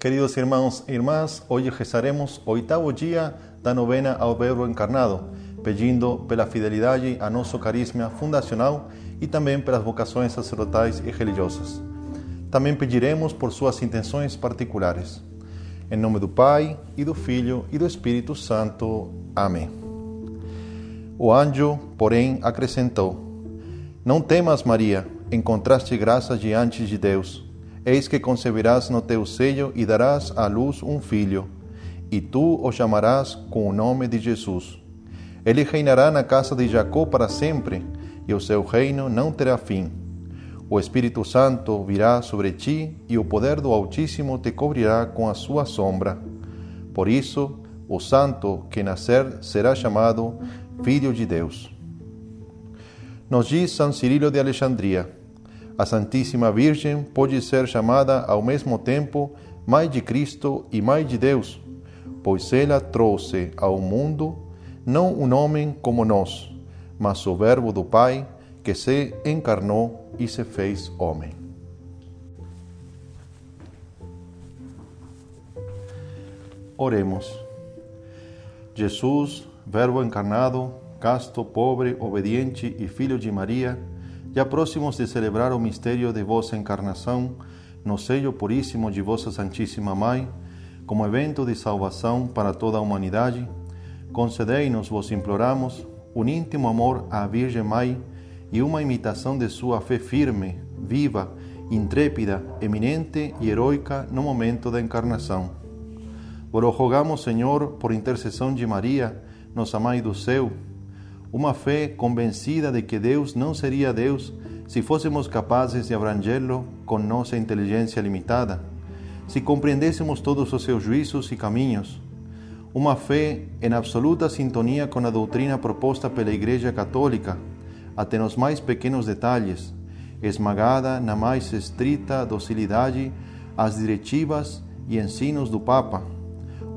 Queridos irmãos e irmãs, hoje rezaremos o oitavo dia da novena ao Verbo encarnado, pedindo pela fidelidade a nosso carisma fundacional e também pelas vocações sacerdotais e religiosas. Também pediremos por suas intenções particulares. Em nome do Pai, e do Filho, e do Espírito Santo. Amém. O anjo, porém, acrescentou: Não temas, Maria, encontraste graça diante de Deus. Eis que conceberás no teu seio e darás à luz um filho, e tu o chamarás com o nome de Jesus. Ele reinará na casa de Jacó para sempre, e o seu reino não terá fim. O Espírito Santo virá sobre ti, e o poder do Altíssimo te cobrirá com a sua sombra. Por isso, o santo que nascer será chamado Filho de Deus. Nos diz São Cirilo de Alexandria: a Santíssima Virgem pode ser chamada ao mesmo tempo Mãe de Cristo e Mãe de Deus, pois ela trouxe ao mundo não um homem como nós, mas o Verbo do Pai que se encarnou e se fez homem. Oremos. Jesus, Verbo encarnado, casto, pobre, obediente e filho de Maria, já próximos de celebrar o mistério de vossa encarnação no seio puríssimo de vossa Santíssima Mãe, como evento de salvação para toda a humanidade, concedei-nos, vos imploramos, um íntimo amor à Virgem Mãe e uma imitação de sua fé firme, viva, intrépida, eminente e heroica no momento da encarnação. Vos rogamos, Senhor, por intercessão de Maria, nossa Mãe do céu, uma fé convencida de que Deus não seria Deus se fôssemos capazes de abrangê-lo com nossa inteligência limitada, se compreendêssemos todos os seus juízos e caminhos. Uma fé em absoluta sintonia com a doutrina proposta pela Igreja Católica, até nos mais pequenos detalhes, esmagada na mais estrita docilidade às diretivas e ensinos do Papa.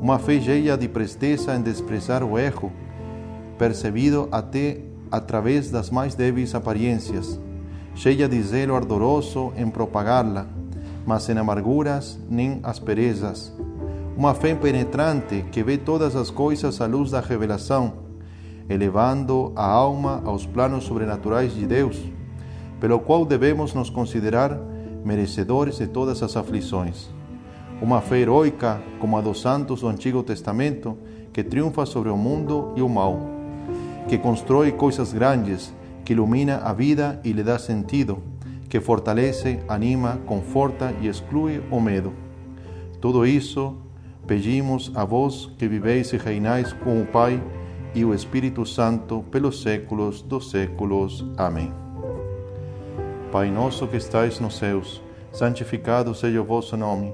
Uma fé cheia de presteza em desprezar o erro percebido até através das mais débeis aparências, cheia de zelo ardoroso em propagá-la, mas sem amarguras nem asperezas. Uma fé penetrante que vê todas as coisas à luz da revelação, elevando a alma aos planos sobrenaturais de Deus, pelo qual devemos nos considerar merecedores de todas as aflições. Uma fé heroica como a dos santos do Antigo Testamento, que triunfa sobre o mundo e o mal que constrói coisas grandes, que ilumina a vida e lhe dá sentido, que fortalece, anima, conforta e exclui o medo. Tudo isso pedimos a vós que viveis e reinais com o Pai e o Espírito Santo pelos séculos dos séculos. Amém. Pai nosso que estais nos céus, santificado seja o vosso nome.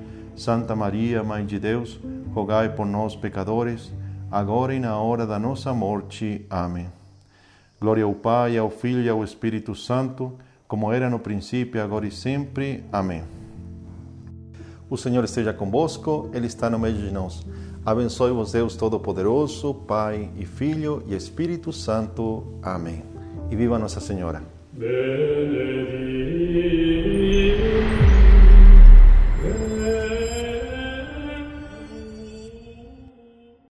Santa Maria, Mãe de Deus, rogai por nós, pecadores, agora e na hora da nossa morte. Amém. Glória ao Pai, ao Filho e ao Espírito Santo, como era no princípio, agora e sempre. Amém. O Senhor esteja convosco, Ele está no meio de nós. Abençoe-vos, Deus Todo-Poderoso, Pai e Filho e Espírito Santo. Amém. E viva Nossa Senhora.